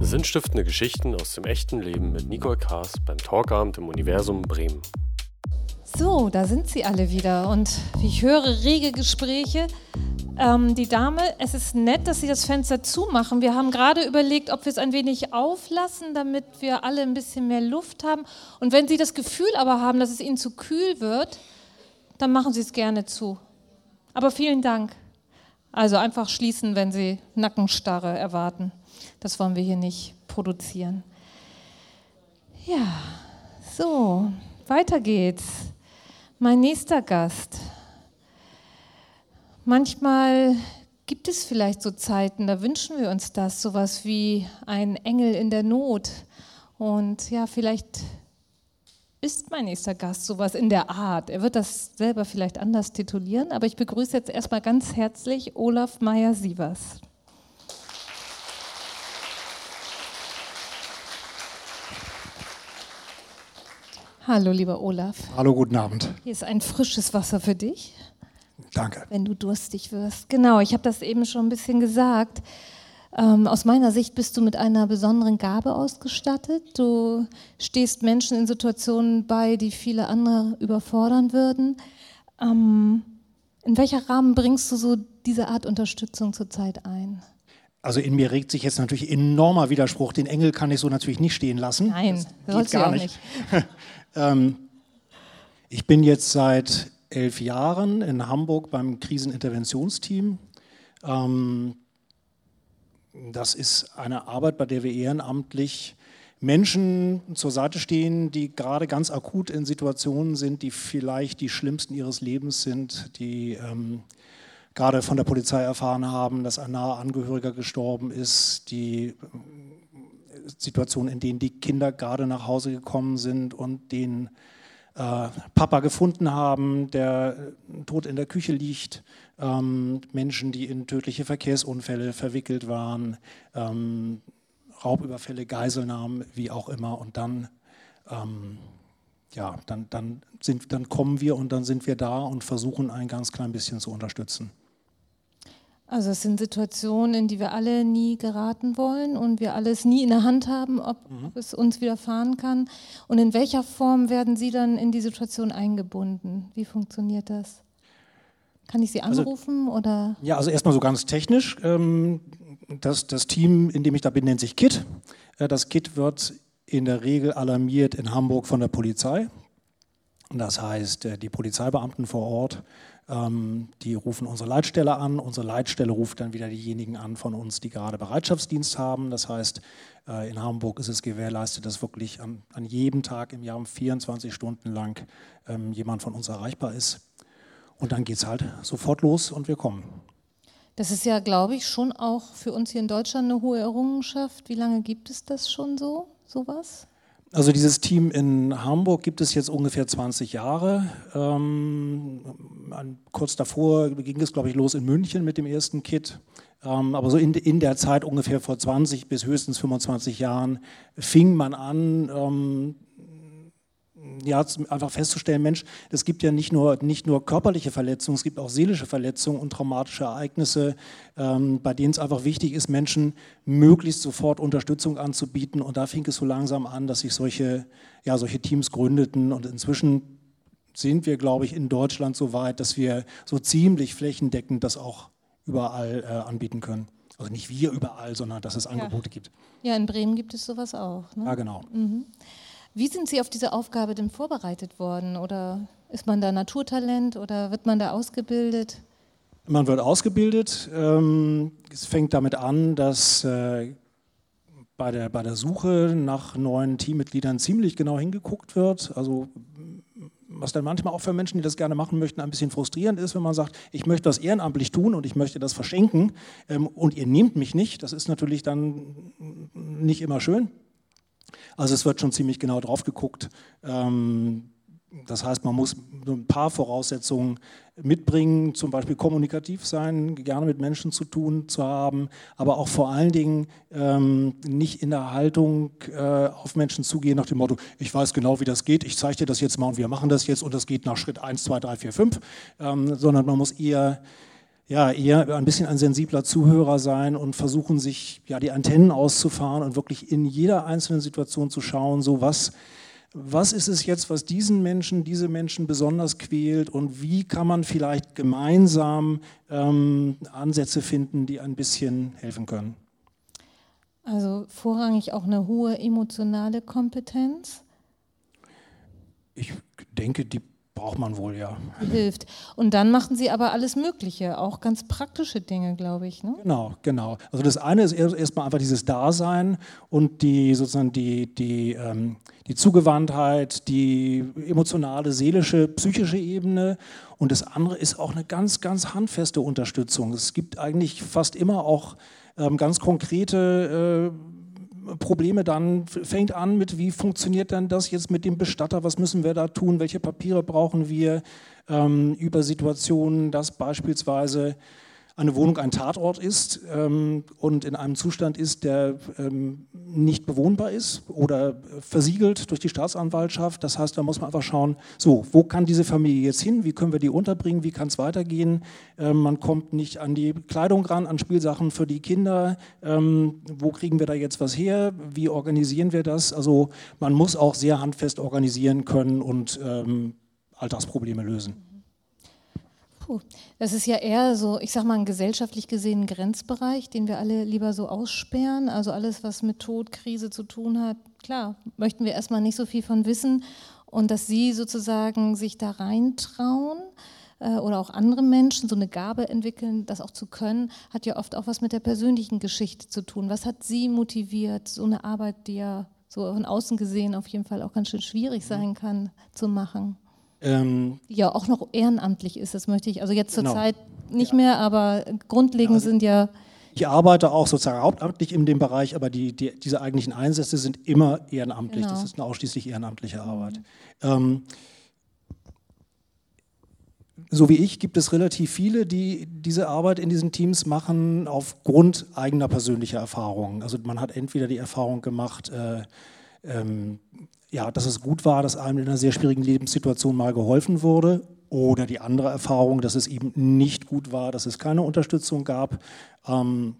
Sinnstiftende Geschichten aus dem echten Leben mit Nicole Kaas beim Talkabend im Universum Bremen. So, da sind sie alle wieder und wie ich höre, rege Gespräche. Ähm, die Dame, es ist nett, dass Sie das Fenster zumachen. Wir haben gerade überlegt, ob wir es ein wenig auflassen, damit wir alle ein bisschen mehr Luft haben. Und wenn Sie das Gefühl aber haben, dass es Ihnen zu kühl wird, dann machen Sie es gerne zu. Aber vielen Dank. Also einfach schließen, wenn Sie Nackenstarre erwarten. Das wollen wir hier nicht produzieren. Ja, so, weiter geht's. Mein nächster Gast. Manchmal gibt es vielleicht so Zeiten, da wünschen wir uns das, sowas wie ein Engel in der Not. Und ja, vielleicht ist mein nächster Gast sowas in der Art. Er wird das selber vielleicht anders titulieren, aber ich begrüße jetzt erstmal ganz herzlich Olaf Meyer-Sievers. Hallo, lieber Olaf. Hallo, guten Abend. Hier ist ein frisches Wasser für dich. Danke. Wenn du durstig wirst. Genau, ich habe das eben schon ein bisschen gesagt. Ähm, aus meiner Sicht bist du mit einer besonderen Gabe ausgestattet. Du stehst Menschen in Situationen bei, die viele andere überfordern würden. Ähm, in welcher Rahmen bringst du so diese Art Unterstützung zurzeit ein? Also in mir regt sich jetzt natürlich enormer Widerspruch. Den Engel kann ich so natürlich nicht stehen lassen. Nein, das geht gar nicht. nicht. ähm, ich bin jetzt seit elf Jahren in Hamburg beim Kriseninterventionsteam. Ähm, das ist eine Arbeit, bei der wir ehrenamtlich Menschen zur Seite stehen, die gerade ganz akut in Situationen sind, die vielleicht die schlimmsten ihres Lebens sind, die ähm, gerade von der Polizei erfahren haben, dass ein naher Angehöriger gestorben ist, die äh, Situationen, in denen die Kinder gerade nach Hause gekommen sind und den äh, Papa gefunden haben, der tot in der Küche liegt ähm, Menschen, die in tödliche Verkehrsunfälle verwickelt waren, ähm, Raubüberfälle, Geiselnahmen, wie auch immer. Und dann, ähm, ja, dann, dann, sind, dann kommen wir und dann sind wir da und versuchen ein ganz klein bisschen zu unterstützen. Also es sind Situationen, in die wir alle nie geraten wollen und wir alles nie in der Hand haben, ob mhm. es uns widerfahren kann. Und in welcher Form werden Sie dann in die Situation eingebunden? Wie funktioniert das? Kann ich Sie also anrufen also, oder? Ja, also erstmal so ganz technisch. Ähm, das, das Team, in dem ich da bin, nennt sich KIT. Äh, das KIT wird in der Regel alarmiert in Hamburg von der Polizei. Das heißt, äh, die Polizeibeamten vor Ort, ähm, die rufen unsere Leitstelle an. Unsere Leitstelle ruft dann wieder diejenigen an von uns, die gerade Bereitschaftsdienst haben. Das heißt, äh, in Hamburg ist es gewährleistet, dass wirklich an, an jedem Tag im Jahr 24 Stunden lang ähm, jemand von uns erreichbar ist. Und dann geht es halt sofort los und wir kommen. Das ist ja, glaube ich, schon auch für uns hier in Deutschland eine hohe Errungenschaft. Wie lange gibt es das schon so, sowas? Also dieses Team in Hamburg gibt es jetzt ungefähr 20 Jahre. Ähm, kurz davor ging es, glaube ich, los in München mit dem ersten Kit. Ähm, aber so in, in, der Zeit ungefähr vor 20 bis höchstens 25 Jahren fing man an, ähm, ja, einfach festzustellen, Mensch, es gibt ja nicht nur, nicht nur körperliche Verletzungen, es gibt auch seelische Verletzungen und traumatische Ereignisse, ähm, bei denen es einfach wichtig ist, Menschen möglichst sofort Unterstützung anzubieten. Und da fing es so langsam an, dass sich solche, ja, solche Teams gründeten. Und inzwischen sind wir, glaube ich, in Deutschland so weit, dass wir so ziemlich flächendeckend das auch überall äh, anbieten können. Also nicht wir überall, sondern dass es Angebote ja. gibt. Ja, in Bremen gibt es sowas auch. Ne? Ja, genau. Mhm. Wie sind Sie auf diese Aufgabe denn vorbereitet worden? Oder ist man da Naturtalent oder wird man da ausgebildet? Man wird ausgebildet. Ähm, es fängt damit an, dass äh, bei der, bei der Suche nach neuen Teammitgliedern ziemlich genau hingeguckt wird. Also was dann manchmal auch für Menschen, die das gerne machen möchten, ein bisschen frustrierend ist, wenn man sagt, ich möchte das ehrenamtlich tun und ich möchte das verschenken ähm, und ihr nehmt mich nicht. Das ist natürlich dann nicht immer schön. Also es wird schon ziemlich genau drauf geguckt. Ähm, das heißt, man muss ein paar Voraussetzungen mitbringen, zum Beispiel kommunikativ sein, gerne mit Menschen zu tun zu haben, aber auch vor allen Dingen ähm, nicht in der Haltung äh, auf Menschen zugehen nach dem Motto, ich weiß genau, wie das geht, ich zeige dir das jetzt mal und wir machen das jetzt und das geht nach Schritt 1, 2, 3, 4, 5, ähm, sondern man muss eher ja, eher ein bisschen ein sensibler Zuhörer sein und versuchen sich ja die Antennen auszufahren und wirklich in jeder einzelnen Situation zu schauen, so was, was ist es jetzt, was diesen Menschen, diese Menschen besonders quält und wie kann man vielleicht gemeinsam ähm, Ansätze finden, die ein bisschen helfen können. Also vorrangig auch eine hohe emotionale Kompetenz. Ich denke, die braucht man wohl, ja. Hilft. Und dann machen Sie aber alles Mögliche, auch ganz praktische Dinge, glaube ich. Ne? Genau, genau. Also das eine ist erstmal einfach dieses Dasein und die sozusagen die, die, ähm, die Zugewandtheit, die emotionale, seelische, psychische Ebene. Und das andere ist auch eine ganz, ganz handfeste Unterstützung. Es gibt eigentlich fast immer auch ähm, ganz konkrete äh, Probleme dann, fängt an mit, wie funktioniert denn das jetzt mit dem Bestatter, was müssen wir da tun, welche Papiere brauchen wir, ähm, über Situationen, dass beispielsweise eine Wohnung ein Tatort ist ähm, und in einem Zustand ist, der ähm, nicht bewohnbar ist oder versiegelt durch die Staatsanwaltschaft. Das heißt, da muss man einfach schauen, so, wo kann diese Familie jetzt hin, wie können wir die unterbringen, wie kann es weitergehen. Ähm, man kommt nicht an die Kleidung ran, an Spielsachen für die Kinder. Ähm, wo kriegen wir da jetzt was her? Wie organisieren wir das? Also man muss auch sehr handfest organisieren können und ähm, Alltagsprobleme lösen. Puh, das ist ja eher so, ich sag mal, ein gesellschaftlich gesehen Grenzbereich, den wir alle lieber so aussperren. Also alles, was mit Tod, Krise zu tun hat, klar, möchten wir erstmal nicht so viel von wissen. Und dass Sie sozusagen sich da reintrauen äh, oder auch andere Menschen so eine Gabe entwickeln, das auch zu können, hat ja oft auch was mit der persönlichen Geschichte zu tun. Was hat Sie motiviert, so eine Arbeit, die ja so von außen gesehen auf jeden Fall auch ganz schön schwierig sein kann, zu machen? Ähm, ja, auch noch ehrenamtlich ist, das möchte ich, also jetzt zur genau. Zeit nicht ja. mehr, aber grundlegend also, sind ja. Ich arbeite auch sozusagen hauptamtlich in dem Bereich, aber die, die, diese eigentlichen Einsätze sind immer ehrenamtlich. Genau. Das ist eine ausschließlich ehrenamtliche Arbeit. Mhm. Ähm, so wie ich gibt es relativ viele, die diese Arbeit in diesen Teams machen aufgrund eigener persönlicher Erfahrungen. Also man hat entweder die Erfahrung gemacht, äh, ähm, ja, dass es gut war, dass einem in einer sehr schwierigen Lebenssituation mal geholfen wurde. Oder die andere Erfahrung, dass es eben nicht gut war, dass es keine Unterstützung gab. Ähm,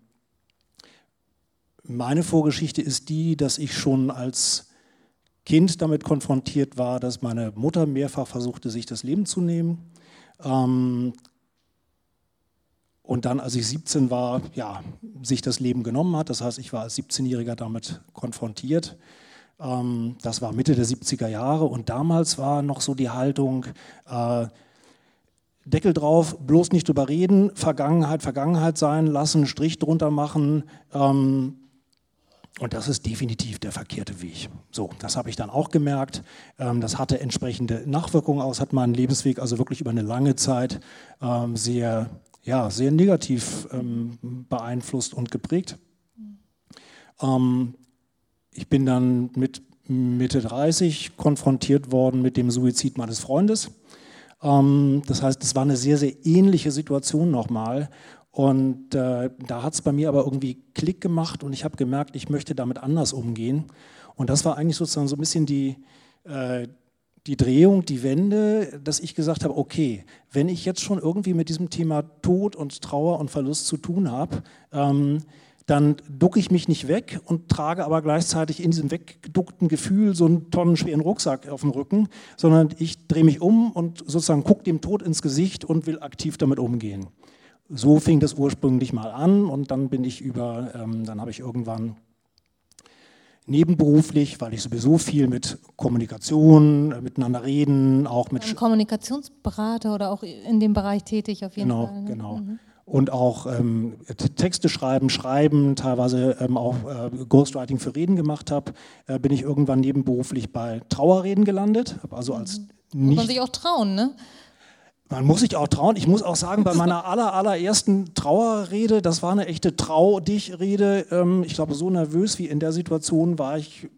meine Vorgeschichte ist die, dass ich schon als Kind damit konfrontiert war, dass meine Mutter mehrfach versuchte, sich das Leben zu nehmen. Ähm, und dann, als ich 17 war, ja, sich das Leben genommen hat. Das heißt, ich war als 17-Jähriger damit konfrontiert. Ähm, das war Mitte der 70er Jahre und damals war noch so die Haltung, äh, Deckel drauf, bloß nicht drüber reden, Vergangenheit, Vergangenheit sein lassen, Strich drunter machen. Ähm, und das ist definitiv der verkehrte Weg. So, das habe ich dann auch gemerkt. Ähm, das hatte entsprechende Nachwirkungen aus, hat meinen Lebensweg also wirklich über eine lange Zeit sehr, ja, sehr negativ beeinflusst und geprägt. Ich bin dann mit Mitte 30 konfrontiert worden mit dem Suizid meines Freundes. Ähm, das heißt, es war eine sehr, sehr ähnliche Situation nochmal. Und äh, da hat es bei mir aber irgendwie Klick gemacht und ich habe gemerkt, ich möchte damit anders umgehen. Und das war eigentlich sozusagen so ein bisschen die, äh, die Drehung, die Wende, dass ich gesagt habe, okay, wenn ich jetzt schon irgendwie mit diesem Thema Tod und Trauer und Verlust zu tun habe, ähm, dann ducke ich mich nicht weg und trage aber gleichzeitig in diesem weggeduckten Gefühl so einen tonnenschweren Rucksack auf dem Rücken, sondern ich drehe mich um und sozusagen gucke dem Tod ins Gesicht und will aktiv damit umgehen. So fing das ursprünglich mal an und dann bin ich über, ähm, dann habe ich irgendwann nebenberuflich, weil ich sowieso viel mit Kommunikation, äh, miteinander reden, auch mit... Ein Kommunikationsberater oder auch in dem Bereich tätig auf jeden genau, Fall. Ne? Genau, genau. Mhm und auch ähm, Texte schreiben, schreiben, teilweise ähm, auch äh, Ghostwriting für Reden gemacht habe, äh, bin ich irgendwann nebenberuflich bei Trauerreden gelandet. Also als mhm. nicht muss man sich auch trauen, ne? Man muss sich auch trauen. Ich muss auch sagen, bei meiner aller, allerersten Trauerrede, das war eine echte Trau-Dich-Rede. Ähm, ich glaube, so nervös wie in der Situation war ich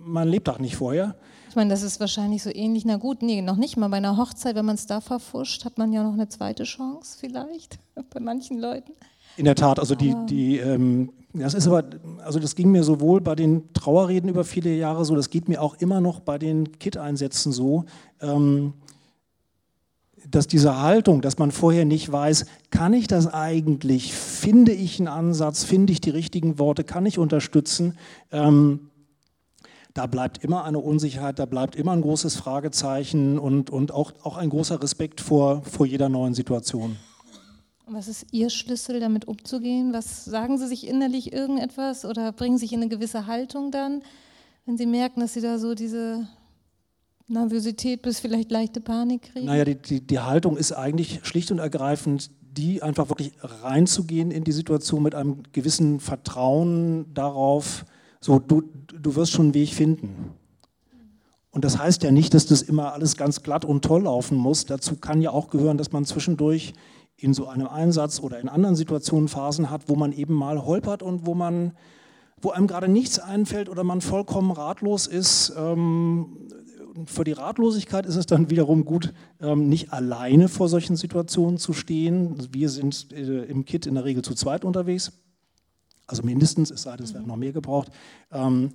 mein Lebtag nicht vorher. Ich meine, das ist wahrscheinlich so ähnlich. Na gut, nee, noch nicht mal bei einer Hochzeit, wenn man es da verfuscht, hat man ja noch eine zweite Chance vielleicht bei manchen Leuten. In der Tat, also die, die ähm, das ist aber, also das ging mir sowohl bei den Trauerreden über viele Jahre so, das geht mir auch immer noch bei den Kit-Einsätzen so. Ähm, dass diese Haltung, dass man vorher nicht weiß, kann ich das eigentlich, finde ich einen Ansatz, finde ich die richtigen Worte, kann ich unterstützen, ähm, da bleibt immer eine Unsicherheit, da bleibt immer ein großes Fragezeichen und, und auch, auch ein großer Respekt vor, vor jeder neuen Situation. Was ist Ihr Schlüssel, damit umzugehen? Was sagen Sie sich innerlich irgendetwas oder bringen sich in eine gewisse Haltung dann, wenn Sie merken, dass Sie da so diese Nervosität bis vielleicht leichte Panik kriegen? Naja, die, die, die Haltung ist eigentlich schlicht und ergreifend die, einfach wirklich reinzugehen in die Situation mit einem gewissen Vertrauen darauf, so du, du wirst schon einen Weg finden. Und das heißt ja nicht, dass das immer alles ganz glatt und toll laufen muss. Dazu kann ja auch gehören, dass man zwischendurch in so einem Einsatz oder in anderen Situationen Phasen hat, wo man eben mal holpert und wo man, wo einem gerade nichts einfällt oder man vollkommen ratlos ist. Ähm, für die Ratlosigkeit ist es dann wiederum gut, ähm, nicht alleine vor solchen Situationen zu stehen. Wir sind äh, im Kit in der Regel zu zweit unterwegs, also mindestens, es sei denn, es werden noch mehr gebraucht. Ähm,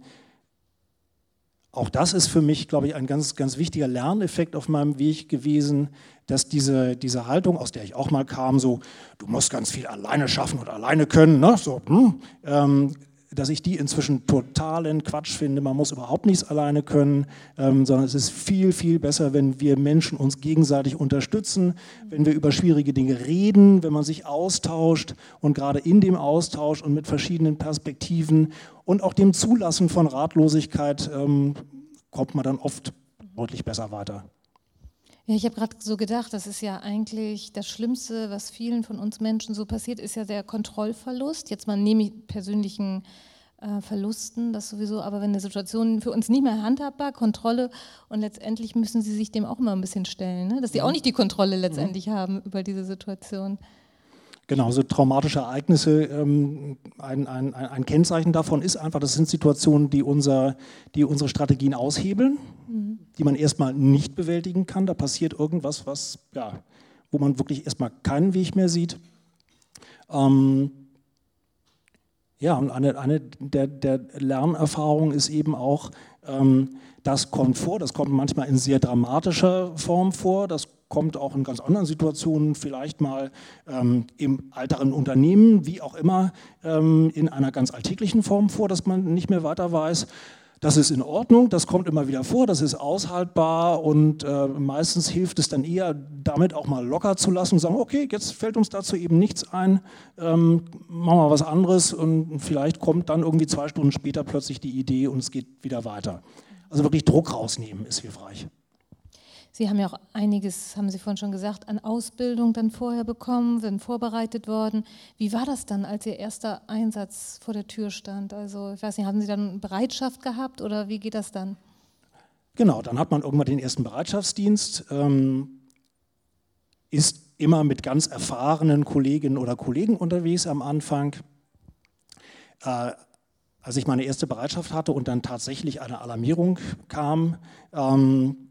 auch das ist für mich, glaube ich, ein ganz, ganz wichtiger Lerneffekt auf meinem Weg gewesen, dass diese, diese Haltung, aus der ich auch mal kam, so, du musst ganz viel alleine schaffen und alleine können, ne? so, hm, ähm, dass ich die inzwischen totalen Quatsch finde. Man muss überhaupt nichts alleine können, ähm, sondern es ist viel, viel besser, wenn wir Menschen uns gegenseitig unterstützen, wenn wir über schwierige Dinge reden, wenn man sich austauscht und gerade in dem Austausch und mit verschiedenen Perspektiven und auch dem Zulassen von Ratlosigkeit ähm, kommt man dann oft deutlich besser weiter. Ja, ich habe gerade so gedacht, das ist ja eigentlich das Schlimmste, was vielen von uns Menschen so passiert, ist ja der Kontrollverlust. Jetzt mal nehme ich persönlichen äh, Verlusten, das sowieso, aber wenn eine Situation für uns nicht mehr handhabbar, Kontrolle und letztendlich müssen sie sich dem auch immer ein bisschen stellen, ne? dass sie auch nicht die Kontrolle letztendlich mhm. haben über diese Situation. Genau, so traumatische Ereignisse, ähm, ein, ein, ein, Kennzeichen davon ist einfach, das sind Situationen, die, unser, die unsere Strategien aushebeln, mhm. die man erstmal nicht bewältigen kann. Da passiert irgendwas, was, ja, wo man wirklich erstmal keinen Weg mehr sieht. Ähm, ja, und eine, eine der, der Lernerfahrungen ist eben auch, das kommt vor, das kommt manchmal in sehr dramatischer Form vor, das kommt auch in ganz anderen Situationen, vielleicht mal ähm, im älteren Unternehmen, wie auch immer, ähm, in einer ganz alltäglichen Form vor, dass man nicht mehr weiter weiß. Das ist in Ordnung, das kommt immer wieder vor, das ist aushaltbar und äh, meistens hilft es dann eher, damit auch mal locker zu lassen und sagen, okay, jetzt fällt uns dazu eben nichts ein, ähm, machen wir was anderes und vielleicht kommt dann irgendwie zwei Stunden später plötzlich die Idee und es geht wieder weiter. Also wirklich Druck rausnehmen ist hilfreich. Sie haben ja auch einiges, haben Sie vorhin schon gesagt, an Ausbildung dann vorher bekommen, sind vorbereitet worden. Wie war das dann, als Ihr erster Einsatz vor der Tür stand? Also ich weiß nicht, haben Sie dann Bereitschaft gehabt oder wie geht das dann? Genau, dann hat man irgendwann den ersten Bereitschaftsdienst, ähm, ist immer mit ganz erfahrenen Kolleginnen oder Kollegen unterwegs am Anfang. Äh, als ich meine erste Bereitschaft hatte und dann tatsächlich eine Alarmierung kam, ähm,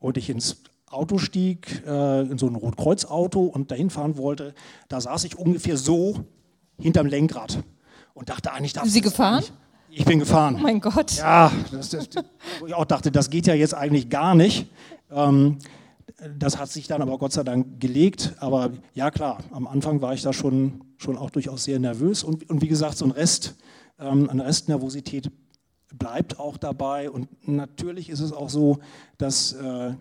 und ich ins Auto stieg, äh, in so ein Rotkreuzauto und dahin fahren wollte, da saß ich ungefähr so hinterm Lenkrad und dachte eigentlich, das Sie gefahren? Ich bin gefahren. Oh mein Gott. Ja, das, das, wo ich auch dachte, das geht ja jetzt eigentlich gar nicht. Ähm, das hat sich dann aber Gott sei Dank gelegt. Aber ja, klar, am Anfang war ich da schon, schon auch durchaus sehr nervös. Und, und wie gesagt, so ein Rest, ähm, eine Restnervosität bleibt auch dabei. Und natürlich ist es auch so, dass äh,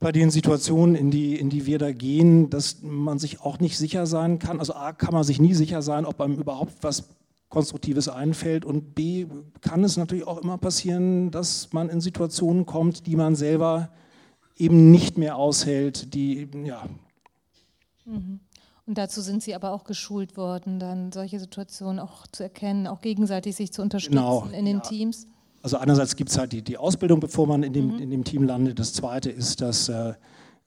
bei den Situationen, in die, in die wir da gehen, dass man sich auch nicht sicher sein kann. Also A, kann man sich nie sicher sein, ob einem überhaupt was Konstruktives einfällt. Und B, kann es natürlich auch immer passieren, dass man in Situationen kommt, die man selber eben nicht mehr aushält, die, ja. Mhm. Und dazu sind Sie aber auch geschult worden, dann solche Situationen auch zu erkennen, auch gegenseitig sich zu unterstützen genau, in den ja. Teams. Also einerseits gibt es halt die, die Ausbildung, bevor man in dem, mhm. in dem Team landet. Das Zweite ist, dass äh,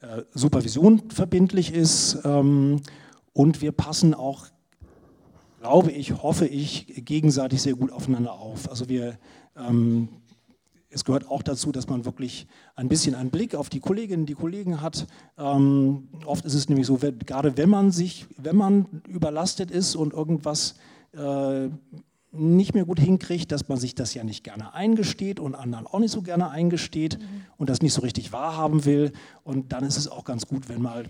äh, Supervision verbindlich ist ähm, und wir passen auch, glaube ich, hoffe ich, gegenseitig sehr gut aufeinander auf. Also wir ähm, es gehört auch dazu, dass man wirklich ein bisschen einen Blick auf die Kolleginnen, die Kollegen hat. Ähm, oft ist es nämlich so, gerade wenn man sich, wenn man überlastet ist und irgendwas äh, nicht mehr gut hinkriegt, dass man sich das ja nicht gerne eingesteht und anderen auch nicht so gerne eingesteht mhm. und das nicht so richtig wahrhaben will. Und dann ist es auch ganz gut, wenn mal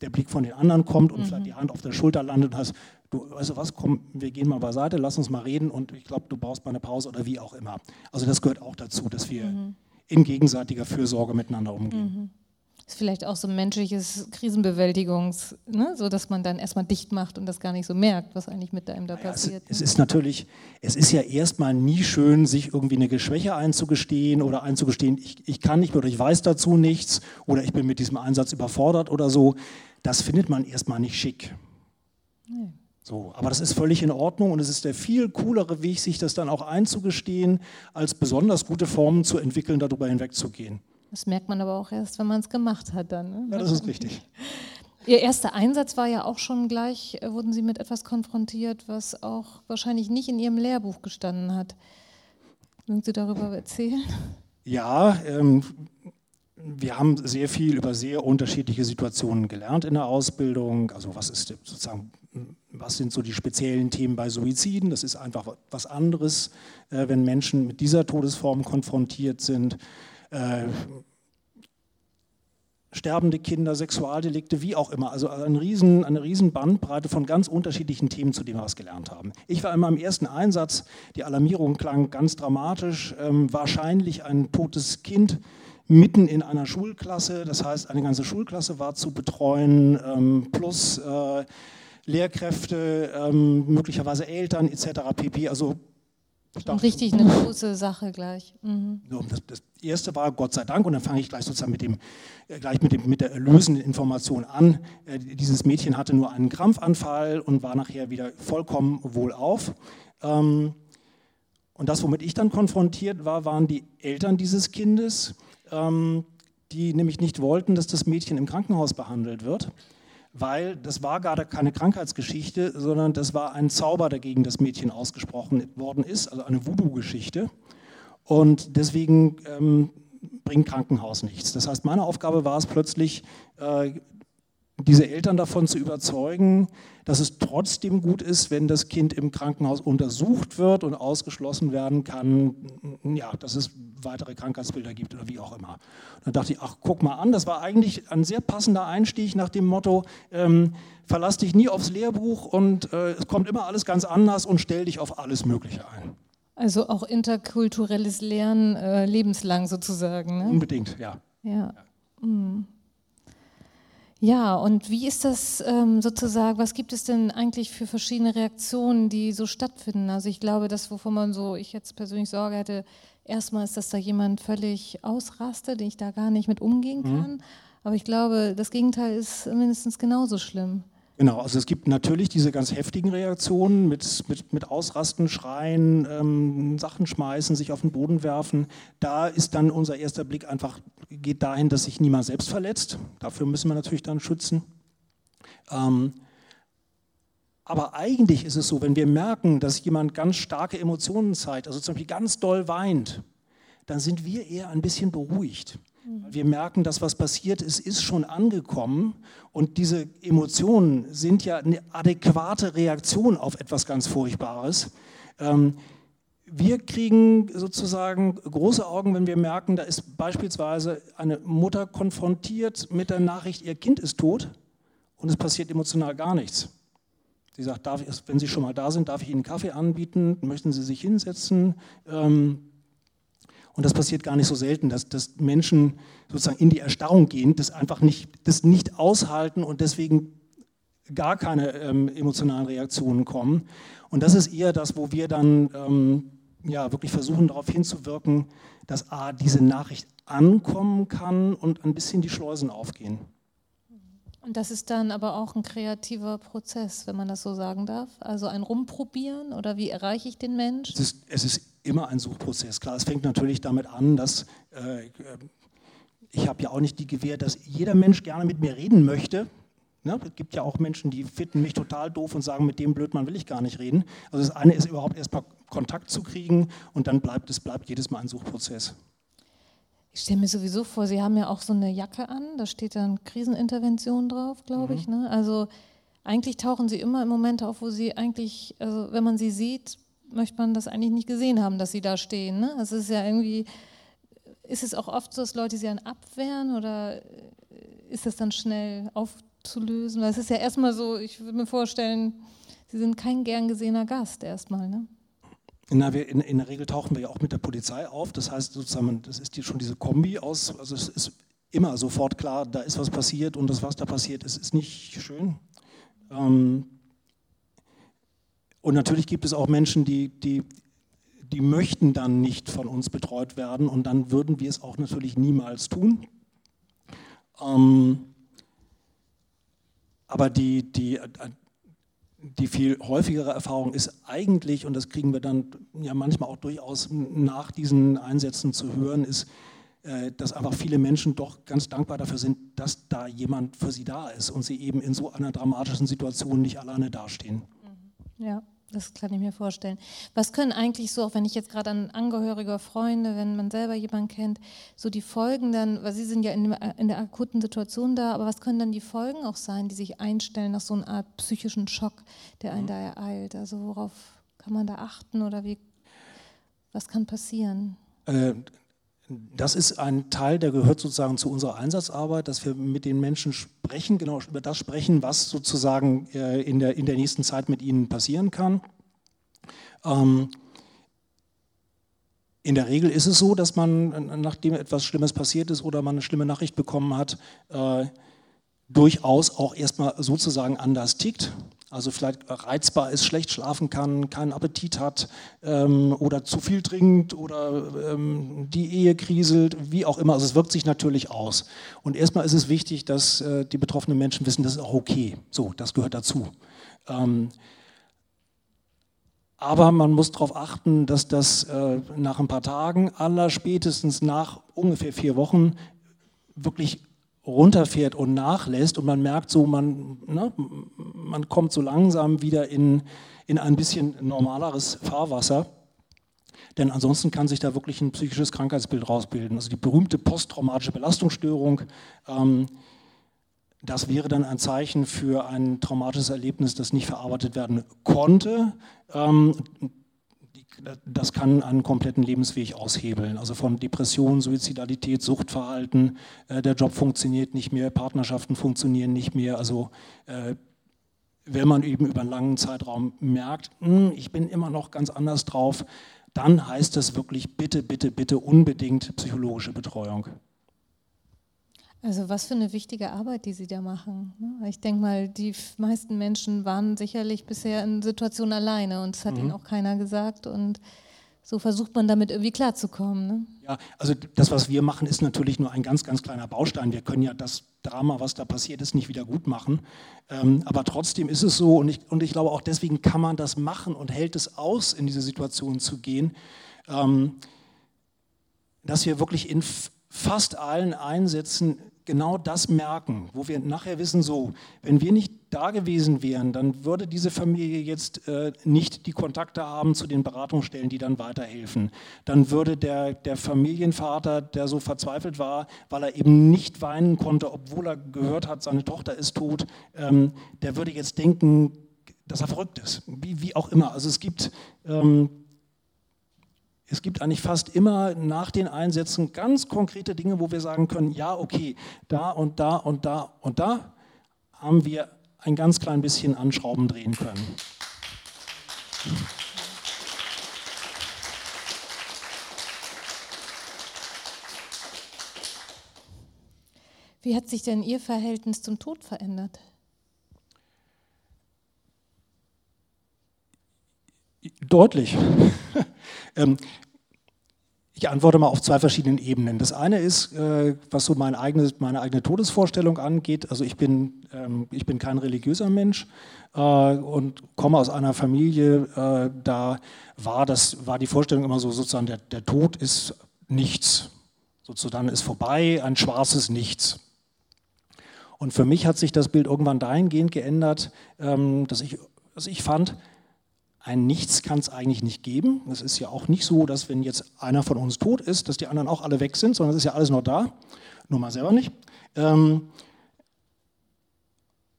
der Blick von den anderen kommt und mhm. vielleicht die Hand auf der Schulter landet und hast, du, weißt du was, komm, wir gehen mal beiseite, lass uns mal reden und ich glaube, du brauchst mal eine Pause oder wie auch immer. Also das gehört auch dazu, dass wir mhm. in gegenseitiger Fürsorge miteinander umgehen. Mhm. Ist vielleicht auch so ein menschliches Krisenbewältigungs, ne? so dass man dann erstmal dicht macht und das gar nicht so merkt, was eigentlich mit einem da naja, passiert. Es, ne? es, ist natürlich, es ist ja erstmal nie schön, sich irgendwie eine Schwäche einzugestehen oder einzugestehen, ich, ich kann nicht mehr oder ich weiß dazu nichts oder ich bin mit diesem Einsatz überfordert oder so. Das findet man erstmal nicht schick. Nee. So, aber das ist völlig in Ordnung und es ist der viel coolere Weg, sich das dann auch einzugestehen, als besonders gute Formen zu entwickeln, darüber hinwegzugehen. Das merkt man aber auch erst, wenn man es gemacht hat dann. Ne? Ja, das ist richtig. Ihr erster Einsatz war ja auch schon gleich, äh, wurden Sie mit etwas konfrontiert, was auch wahrscheinlich nicht in Ihrem Lehrbuch gestanden hat. Mögen Sie darüber erzählen? Ja, ähm, wir haben sehr viel über sehr unterschiedliche Situationen gelernt in der Ausbildung. Also was ist sozusagen, was sind so die speziellen Themen bei Suiziden? Das ist einfach was anderes, äh, wenn Menschen mit dieser Todesform konfrontiert sind äh, sterbende Kinder, Sexualdelikte, wie auch immer. Also eine riesen, eine riesen Bandbreite von ganz unterschiedlichen Themen, zu denen wir was gelernt haben. Ich war in meinem ersten Einsatz, die Alarmierung klang ganz dramatisch, ähm, wahrscheinlich ein totes Kind mitten in einer Schulklasse, das heißt eine ganze Schulklasse war zu betreuen, ähm, plus äh, Lehrkräfte, ähm, möglicherweise Eltern etc. pp. Also Schon richtig eine große Sache gleich. Mhm. Das, das, erste war Gott sei Dank, und dann fange ich gleich sozusagen mit, dem, äh, gleich mit, dem, mit der erlösenden Information an. Äh, dieses Mädchen hatte nur einen Krampfanfall und war nachher wieder vollkommen wohlauf. Ähm, und das, womit ich dann konfrontiert war, waren die Eltern dieses Kindes, ähm, die nämlich nicht wollten, dass das Mädchen im Krankenhaus behandelt wird weil das war gerade keine Krankheitsgeschichte, sondern das war ein Zauber, der gegen das Mädchen ausgesprochen worden ist, also eine Voodoo-Geschichte. Und deswegen ähm, bringt Krankenhaus nichts. Das heißt, meine Aufgabe war es plötzlich, äh, diese Eltern davon zu überzeugen, dass es trotzdem gut ist, wenn das Kind im Krankenhaus untersucht wird und ausgeschlossen werden kann, ja, dass es weitere Krankheitsbilder gibt oder wie auch immer. Und dann dachte ich, ach, guck mal an, das war eigentlich ein sehr passender Einstieg nach dem Motto, ähm, verlass dich nie aufs Lehrbuch und äh, es kommt immer alles ganz anders und stell dich auf alles Mögliche ein. Also auch interkulturelles Lernen äh, lebenslang sozusagen. Ne? Unbedingt, ja. Ja. ja. Mhm. Ja, und wie ist das ähm, sozusagen, was gibt es denn eigentlich für verschiedene Reaktionen, die so stattfinden? Also ich glaube, das, wovon man so, ich jetzt persönlich Sorge hätte, erstmal ist, dass da jemand völlig ausrastet, den ich da gar nicht mit umgehen mhm. kann. Mhm. Aber ich glaube, das Gegenteil ist mindestens genauso schlimm. Genau, also es gibt natürlich diese ganz heftigen Reaktionen mit, mit, mit Ausrasten, Schreien, ähm, Sachen schmeißen, sich auf den Boden werfen. Da ist dann unser erster Blick einfach, geht dahin, dass sich niemand selbst verletzt. Dafür müssen wir natürlich dann schützen. Ähm, aber eigentlich ist es so, wenn wir merken, dass jemand ganz starke Emotionen zeigt, also zum Beispiel ganz doll weint, dann sind wir eher ein bisschen beruhigt. Wir merken, dass was passiert ist, ist schon angekommen und diese Emotionen sind ja eine adäquate Reaktion auf etwas ganz Furchtbares. Ähm, wir kriegen sozusagen große Augen, wenn wir merken, da ist beispielsweise eine Mutter konfrontiert mit der Nachricht, ihr Kind ist tot und es passiert emotional gar nichts. Sie sagt, darf wenn Sie schon mal da sind, darf ich Ihnen Kaffee anbieten? Möchten Sie sich hinsetzen? Ähm, und das passiert gar nicht so selten, dass, dass Menschen sozusagen in die Erstarrung gehen, das einfach nicht, das nicht aushalten und deswegen gar keine ähm, emotionalen Reaktionen kommen. Und das ist eher das, wo wir dann ähm, ja, wirklich versuchen darauf hinzuwirken, dass A, diese Nachricht ankommen kann und ein bisschen die Schleusen aufgehen. Und das ist dann aber auch ein kreativer Prozess, wenn man das so sagen darf. Also ein Rumprobieren oder wie erreiche ich den Mensch? Es ist, es ist immer ein Suchprozess. Klar, es fängt natürlich damit an, dass äh, ich habe ja auch nicht die Gewähr, dass jeder Mensch gerne mit mir reden möchte. Ja, es gibt ja auch Menschen, die finden mich total doof und sagen, mit dem Blödmann will ich gar nicht reden. Also das eine ist überhaupt erstmal Kontakt zu kriegen und dann bleibt es bleibt jedes Mal ein Suchprozess. Ich stelle mir sowieso vor, Sie haben ja auch so eine Jacke an, da steht dann Krisenintervention drauf, glaube mhm. ich. Ne? Also eigentlich tauchen sie immer im Moment auf, wo sie eigentlich, also wenn man sie sieht, möchte man das eigentlich nicht gesehen haben, dass sie da stehen. Ne? Also es ist ja irgendwie, ist es auch oft so, dass Leute sie dann abwehren oder ist es dann schnell aufzulösen? Weil es ist ja erstmal so, ich würde mir vorstellen, sie sind kein gern gesehener Gast erstmal. Ne? Na, wir, in, in, der Regel tauchen wir ja auch mit der Polizei auf. Das heißt sozusagen, das ist schon diese Kombi aus, also es ist immer sofort klar, da ist was passiert und das, was da passiert ist, ist nicht schön. Ähm, und natürlich gibt es auch Menschen, die, die, die möchten dann nicht von uns betreut werden und dann würden wir es auch natürlich niemals tun. Ähm, aber die, die, die viel häufigere Erfahrung ist eigentlich, und das kriegen wir dann ja manchmal auch durchaus nach diesen Einsätzen zu hören, ist, äh, dass einfach viele Menschen doch ganz dankbar dafür sind, dass da jemand für sie da ist und sie eben in so einer dramatischen Situation nicht alleine dastehen. Ja. Das kann ich mir vorstellen. Was können eigentlich so, auch wenn ich jetzt gerade an Angehörige, Freunde, wenn man selber jemanden kennt, so die Folgen dann, weil Sie sind ja in, in, der akuten Situation da, aber was können dann die Folgen auch sein, die sich einstellen nach so einer Art psychischen Schock, der einen mhm. da ereilt? Also worauf kann man da achten oder wie, was kann passieren? Äh, das ist ein Teil, der gehört sozusagen zu unserer Einsatzarbeit, dass wir mit den Menschen sprechen, genau über das sprechen, was sozusagen äh, in der, in der nächsten Zeit mit ihnen passieren kann. Ähm, in der Regel ist es so, dass man, nachdem etwas Schlimmes passiert ist oder man eine schlimme Nachricht bekommen hat, äh, durchaus auch erstmal sozusagen anders tickt also vielleicht reizbar ist, schlecht schlafen kann, keinen Appetit hat ähm, oder zu viel trinkt oder ähm, die Ehe kriselt, wie auch immer. Also es wirkt sich natürlich aus. Und erstmal ist es wichtig, dass äh, die betroffenen Menschen wissen, das ist auch okay. So, das gehört dazu. Ähm, aber man muss darauf achten, dass das äh, nach ein paar Tagen, aller spätestens nach ungefähr vier Wochen, wirklich runterfährt und nachlässt und man merkt so, man, ne, man kommt so langsam wieder in, in ein bisschen normaleres Fahrwasser. Denn ansonsten kann sich da wirklich ein psychisches Krankheitsbild rausbilden. Also die berühmte posttraumatische Belastungsstörung, ähm, das wäre dann ein Zeichen für ein traumatisches Erlebnis, das nicht verarbeitet werden konnte. Ähm, das kann einen kompletten Lebensweg aushebeln. Also von Depression, Suizidalität, Suchtverhalten, äh, der Job funktioniert nicht mehr, Partnerschaften funktionieren nicht mehr. Also äh, wenn man eben über einen langen Zeitraum merkt, hm, ich bin immer noch ganz anders drauf, dann heißt es wirklich bitte, bitte, bitte unbedingt psychologische Betreuung. Also was für eine wichtige Arbeit, die Sie da machen. Ne? Ich denke mal, die meisten Menschen waren sicherlich bisher in Situationen alleine und es hat mhm. ihnen auch keiner gesagt und so versucht man damit irgendwie klarzukommen. Ne? Ja, also das, was wir machen, ist natürlich nur ein ganz, ganz kleiner Baustein. Wir können ja das Drama, was da passiert ist, nicht wieder gut machen. Ähm, aber trotzdem ist es so und ich, und ich glaube auch deswegen kann man das machen und hält es aus, in diese Situation zu gehen, ähm, dass wir wirklich in fast allen Einsätzen genau das merken, wo wir nachher wissen, so, wenn wir nicht da gewesen wären, dann würde diese Familie jetzt äh, nicht die Kontakte haben zu den Beratungsstellen, die dann weiterhelfen. Dann würde der, der Familienvater, der so verzweifelt war, weil er eben nicht weinen konnte, obwohl er gehört hat, seine Tochter ist tot, ähm, der würde jetzt denken, dass er verrückt ist, wie, wie auch immer. Also es gibt ähm, es gibt eigentlich fast immer nach den Einsätzen ganz konkrete Dinge, wo wir sagen können, ja, okay, da und da und da und da haben wir ein ganz klein bisschen an Schrauben drehen können. Wie hat sich denn Ihr Verhältnis zum Tod verändert? Deutlich. ähm, ich antworte mal auf zwei verschiedenen Ebenen. Das eine ist, äh, was so mein eigenes, meine eigene Todesvorstellung angeht. Also ich bin, ähm, ich bin kein religiöser Mensch äh, und komme aus einer Familie, äh, da war, das, war die Vorstellung immer so sozusagen, der, der Tod ist nichts. Sozusagen ist vorbei, ein schwarzes Nichts. Und für mich hat sich das Bild irgendwann dahingehend geändert, ähm, dass, ich, dass ich fand, ein Nichts kann es eigentlich nicht geben. Es ist ja auch nicht so, dass wenn jetzt einer von uns tot ist, dass die anderen auch alle weg sind, sondern es ist ja alles noch da. Nur mal selber nicht. Ähm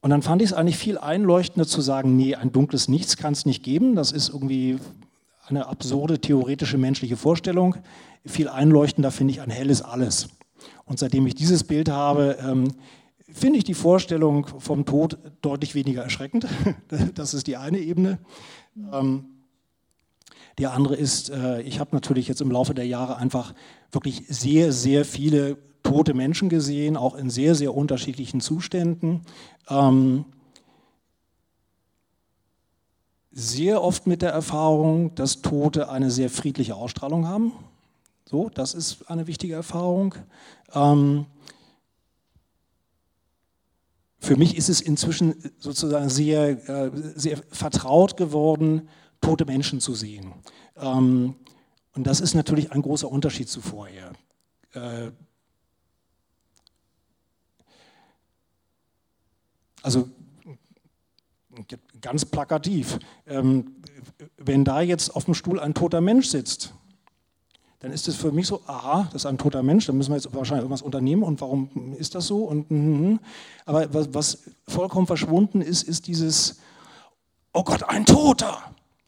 Und dann fand ich es eigentlich viel einleuchtender zu sagen, nee, ein dunkles Nichts kann es nicht geben. Das ist irgendwie eine absurde theoretische menschliche Vorstellung. Viel einleuchtender finde ich ein helles Alles. Und seitdem ich dieses Bild habe, ähm, finde ich die Vorstellung vom Tod deutlich weniger erschreckend. das ist die eine Ebene. Ähm, die andere ist, äh, ich habe natürlich jetzt im Laufe der Jahre einfach wirklich sehr, sehr viele tote Menschen gesehen, auch in sehr, sehr unterschiedlichen Zuständen. Ähm, sehr oft mit der Erfahrung, dass Tote eine sehr friedliche Ausstrahlung haben. So, das ist eine wichtige Erfahrung. Ähm, für mich ist es inzwischen sozusagen sehr, äh, sehr vertraut geworden, tote Menschen zu sehen. Ähm, und das ist natürlich ein großer Unterschied zu vorher. Äh, also ganz plakativ, ähm, wenn da jetzt auf dem Stuhl ein toter Mensch sitzt, dann ist es für mich so, aha, das ist ein toter Mensch, dann müssen wir jetzt wahrscheinlich irgendwas unternehmen und warum ist das so? Und, mm, aber was, was vollkommen verschwunden ist, ist dieses, oh Gott, ein Toter.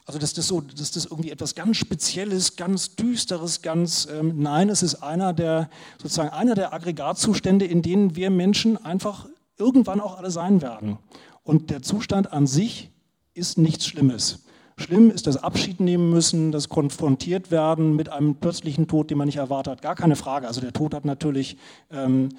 Also dass das so, dass das irgendwie etwas ganz Spezielles, ganz Düsteres, ganz ähm, nein, es ist einer der sozusagen einer der Aggregatzustände, in denen wir Menschen einfach irgendwann auch alle sein werden. Und der Zustand an sich ist nichts Schlimmes. Schlimm ist das Abschied nehmen müssen, das konfrontiert werden mit einem plötzlichen Tod, den man nicht erwartet hat. Gar keine Frage. Also der Tod hat natürlich, ähm,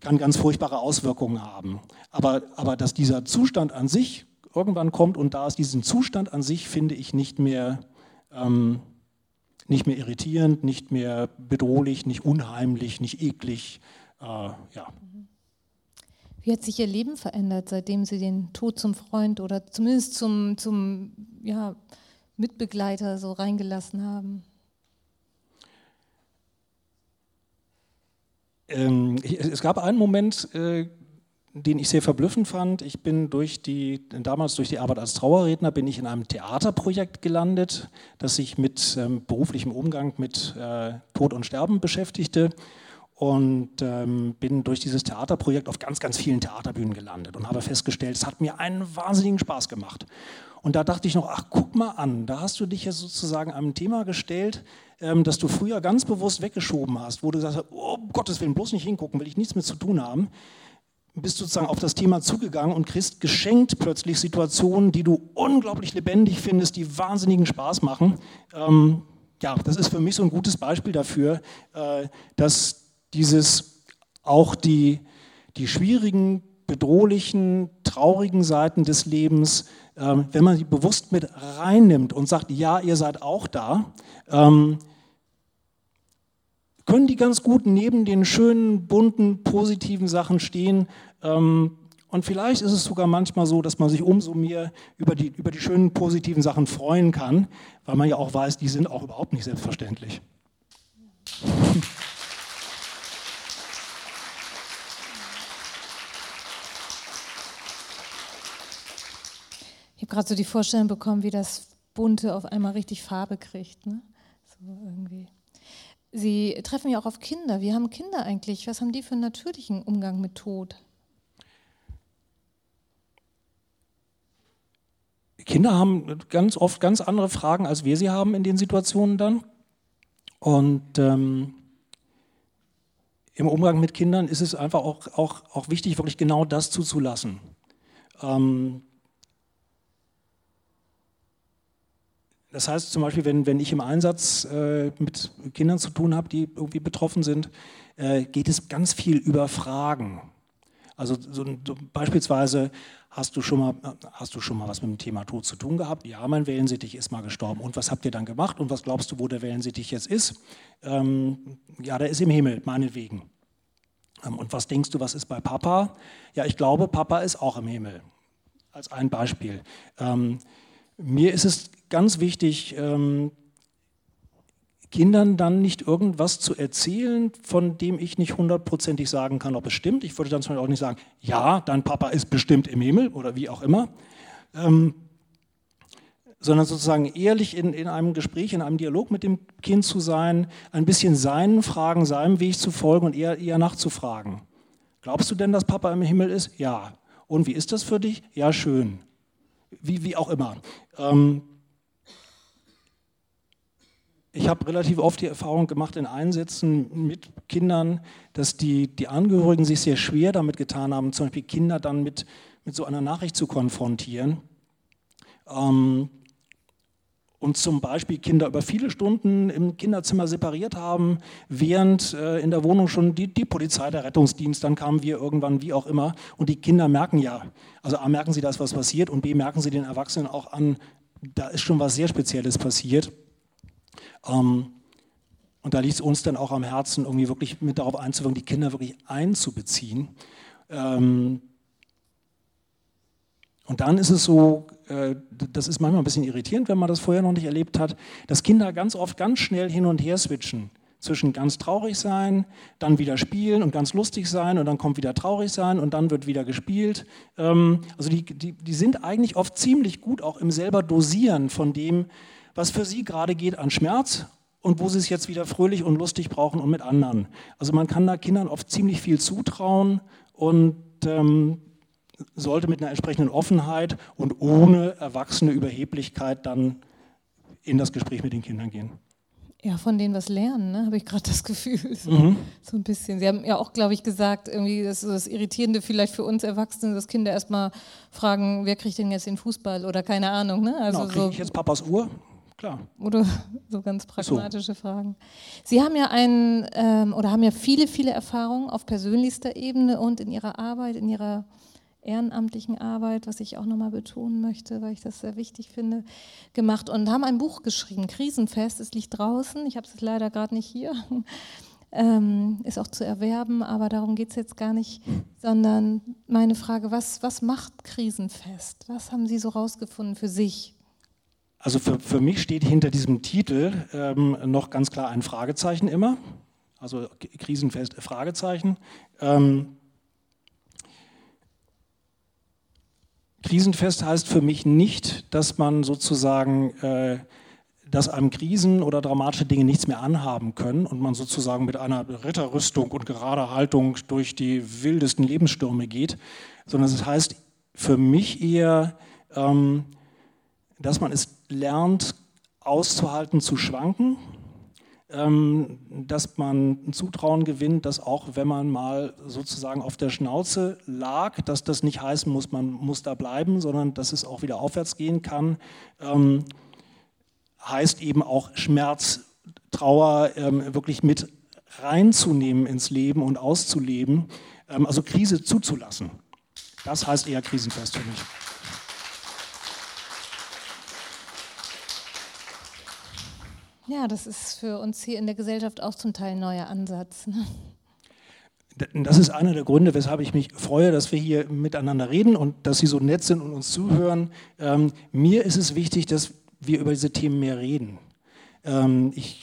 kann ganz furchtbare Auswirkungen haben. Aber, aber dass dieser Zustand an sich irgendwann kommt und da ist diesen Zustand an sich, finde ich nicht mehr, ähm, nicht mehr irritierend, nicht mehr bedrohlich, nicht unheimlich, nicht eklig. Äh, ja. Wie hat sich Ihr Leben verändert, seitdem Sie den Tod zum Freund oder zumindest zum, zum ja, Mitbegleiter so reingelassen haben? Ähm, es gab einen Moment, äh, den ich sehr verblüffend fand. Ich bin durch die, damals durch die Arbeit als Trauerredner, bin ich in einem Theaterprojekt gelandet, das sich mit ähm, beruflichem Umgang mit äh, Tod und Sterben beschäftigte und ähm, bin durch dieses Theaterprojekt auf ganz, ganz vielen Theaterbühnen gelandet und habe festgestellt, es hat mir einen wahnsinnigen Spaß gemacht. Und da dachte ich noch, ach, guck mal an, da hast du dich ja sozusagen einem Thema gestellt, ähm, das du früher ganz bewusst weggeschoben hast, wo du gesagt hast, oh, Gottes Willen, bloß nicht hingucken, will ich nichts mit zu tun haben. Bist sozusagen auf das Thema zugegangen und kriegst geschenkt plötzlich Situationen, die du unglaublich lebendig findest, die wahnsinnigen Spaß machen. Ähm, ja, das ist für mich so ein gutes Beispiel dafür, äh, dass dieses auch die, die schwierigen, bedrohlichen, traurigen Seiten des Lebens, ähm, wenn man sie bewusst mit reinnimmt und sagt, ja, ihr seid auch da, ähm, können die ganz gut neben den schönen, bunten, positiven Sachen stehen. Ähm, und vielleicht ist es sogar manchmal so, dass man sich umso mehr über die, über die schönen, positiven Sachen freuen kann, weil man ja auch weiß, die sind auch überhaupt nicht selbstverständlich. Habe gerade so die Vorstellung bekommen, wie das Bunte auf einmal richtig Farbe kriegt. Ne? So irgendwie. Sie treffen ja auch auf Kinder. Wie haben Kinder eigentlich? Was haben die für einen natürlichen Umgang mit Tod? Kinder haben ganz oft ganz andere Fragen, als wir sie haben in den Situationen dann. Und ähm, im Umgang mit Kindern ist es einfach auch, auch, auch wichtig, wirklich genau das zuzulassen. Ähm, Das heißt zum Beispiel, wenn, wenn ich im Einsatz äh, mit Kindern zu tun habe, die irgendwie betroffen sind, äh, geht es ganz viel über Fragen. Also so, so, beispielsweise, hast du, schon mal, hast du schon mal was mit dem Thema Tod zu tun gehabt? Ja, mein Wellensittich ist mal gestorben. Und was habt ihr dann gemacht? Und was glaubst du, wo der Wellensittich jetzt ist? Ähm, ja, der ist im Himmel, meinetwegen. Ähm, und was denkst du, was ist bei Papa? Ja, ich glaube, Papa ist auch im Himmel. Als ein Beispiel. Ähm, mir ist es ganz wichtig, ähm, Kindern dann nicht irgendwas zu erzählen, von dem ich nicht hundertprozentig sagen kann, ob es stimmt. Ich würde dann zum Beispiel auch nicht sagen, ja, dein Papa ist bestimmt im Himmel oder wie auch immer, ähm, sondern sozusagen ehrlich in, in einem Gespräch, in einem Dialog mit dem Kind zu sein, ein bisschen seinen Fragen, seinem Weg zu folgen und eher, eher nachzufragen. Glaubst du denn, dass Papa im Himmel ist? Ja. Und wie ist das für dich? Ja, schön. Wie, wie auch immer. Ähm, ich habe relativ oft die Erfahrung gemacht in Einsätzen mit Kindern, dass die, die Angehörigen sich sehr schwer damit getan haben, zum Beispiel Kinder dann mit, mit so einer Nachricht zu konfrontieren. Ähm, und zum Beispiel Kinder über viele Stunden im Kinderzimmer separiert haben, während äh, in der Wohnung schon die, die Polizei, der Rettungsdienst, dann kamen wir irgendwann, wie auch immer. Und die Kinder merken ja, also A, merken sie, dass was passiert und B, merken sie den Erwachsenen auch an, da ist schon was sehr Spezielles passiert. Ähm, und da liegt es uns dann auch am Herzen, irgendwie wirklich mit darauf einzuwirken, die Kinder wirklich einzubeziehen. Ähm, und dann ist es so, äh, das ist manchmal ein bisschen irritierend, wenn man das vorher noch nicht erlebt hat, dass Kinder ganz oft ganz schnell hin und her switchen zwischen ganz traurig sein, dann wieder spielen und ganz lustig sein und dann kommt wieder traurig sein und dann wird wieder gespielt. Ähm, also die, die, die sind eigentlich oft ziemlich gut auch im selber Dosieren von dem, was für sie gerade geht an Schmerz und wo sie es jetzt wieder fröhlich und lustig brauchen und mit anderen. Also man kann da Kindern oft ziemlich viel zutrauen und ähm, sollte mit einer entsprechenden Offenheit und ohne erwachsene Überheblichkeit dann in das Gespräch mit den Kindern gehen. Ja, von denen was lernen, ne? habe ich gerade das Gefühl. So, mhm. so, ein bisschen. Sie haben ja auch, glaube ich, gesagt, irgendwie das ist das Irritierende vielleicht für uns Erwachsene, dass Kinder erstmal fragen, wer kriegt denn jetzt den Fußball oder keine Ahnung. Ne? Also genau, kriege so, ich jetzt Papas Uhr? Klar. Oder so ganz pragmatische so. Fragen. Sie haben ja einen ähm, oder haben ja viele, viele Erfahrungen auf persönlichster Ebene und in Ihrer Arbeit, in Ihrer ehrenamtlichen Arbeit, was ich auch nochmal betonen möchte, weil ich das sehr wichtig finde, gemacht und haben ein Buch geschrieben, Krisenfest, es liegt draußen, ich habe es leider gerade nicht hier, ähm, ist auch zu erwerben, aber darum geht es jetzt gar nicht, sondern meine Frage, was, was macht Krisenfest? Was haben Sie so rausgefunden für sich? Also für, für mich steht hinter diesem Titel ähm, noch ganz klar ein Fragezeichen immer, also Krisenfest, Fragezeichen. Ähm, Krisenfest heißt für mich nicht, dass man sozusagen, äh, dass einem Krisen oder dramatische Dinge nichts mehr anhaben können und man sozusagen mit einer Ritterrüstung und gerader Haltung durch die wildesten Lebensstürme geht, sondern es heißt für mich eher, ähm, dass man es lernt, auszuhalten, zu schwanken dass man ein Zutrauen gewinnt, dass auch wenn man mal sozusagen auf der Schnauze lag, dass das nicht heißen muss, man muss da bleiben, sondern dass es auch wieder aufwärts gehen kann. Ähm, heißt eben auch Schmerz, Trauer ähm, wirklich mit reinzunehmen ins Leben und auszuleben, ähm, also Krise zuzulassen. Das heißt eher Krisenfest für mich. Ja, das ist für uns hier in der Gesellschaft auch zum Teil ein neuer Ansatz. Ne? Das ist einer der Gründe, weshalb ich mich freue, dass wir hier miteinander reden und dass Sie so nett sind und uns zuhören. Ähm, mir ist es wichtig, dass wir über diese Themen mehr reden. Ähm, ich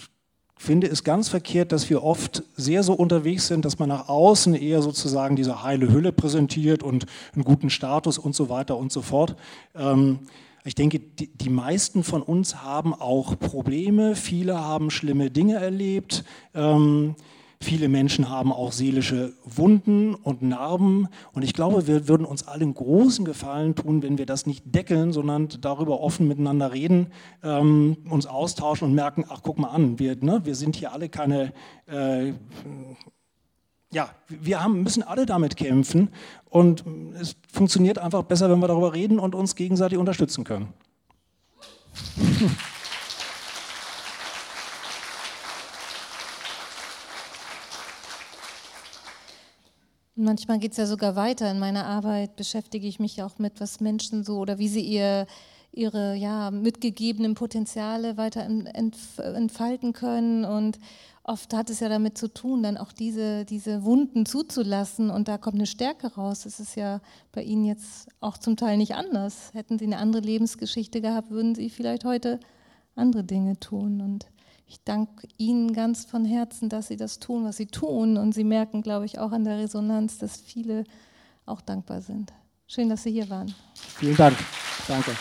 finde es ganz verkehrt, dass wir oft sehr so unterwegs sind, dass man nach außen eher sozusagen diese heile Hülle präsentiert und einen guten Status und so weiter und so fort. Ähm, ich denke, die, die, meisten von uns haben auch Probleme, viele haben schlimme Dinge erlebt, ähm, viele Menschen haben auch seelische Wunden und Narben. Und ich glaube, wir würden uns alle einen großen Gefallen tun, wenn wir das nicht deckeln, sondern darüber offen miteinander reden, ähm, uns austauschen und merken, ach guck mal an, wir, ne, wir sind hier alle keine... Äh, ja, wir haben, müssen alle damit kämpfen und es funktioniert einfach besser, wenn wir darüber reden und uns gegenseitig unterstützen können. Manchmal geht es ja sogar weiter. In meiner Arbeit beschäftige ich mich auch mit, was Menschen so oder wie sie ihr, ihre ja, mitgegebenen Potenziale weiter entfalten können und oft hat es ja damit zu tun, dann auch diese, diese Wunden zuzulassen und da kommt eine Stärke raus. Das ist ja bei Ihnen jetzt auch zum Teil nicht anders. Hätten Sie eine andere Lebensgeschichte gehabt, würden Sie vielleicht heute andere Dinge tun. Und ich danke Ihnen ganz von Herzen, dass Sie das tun, was Sie tun. Und Sie merken, glaube ich, auch an der Resonanz, dass viele auch dankbar sind. Schön, dass Sie hier waren. Vielen Dank. Danke.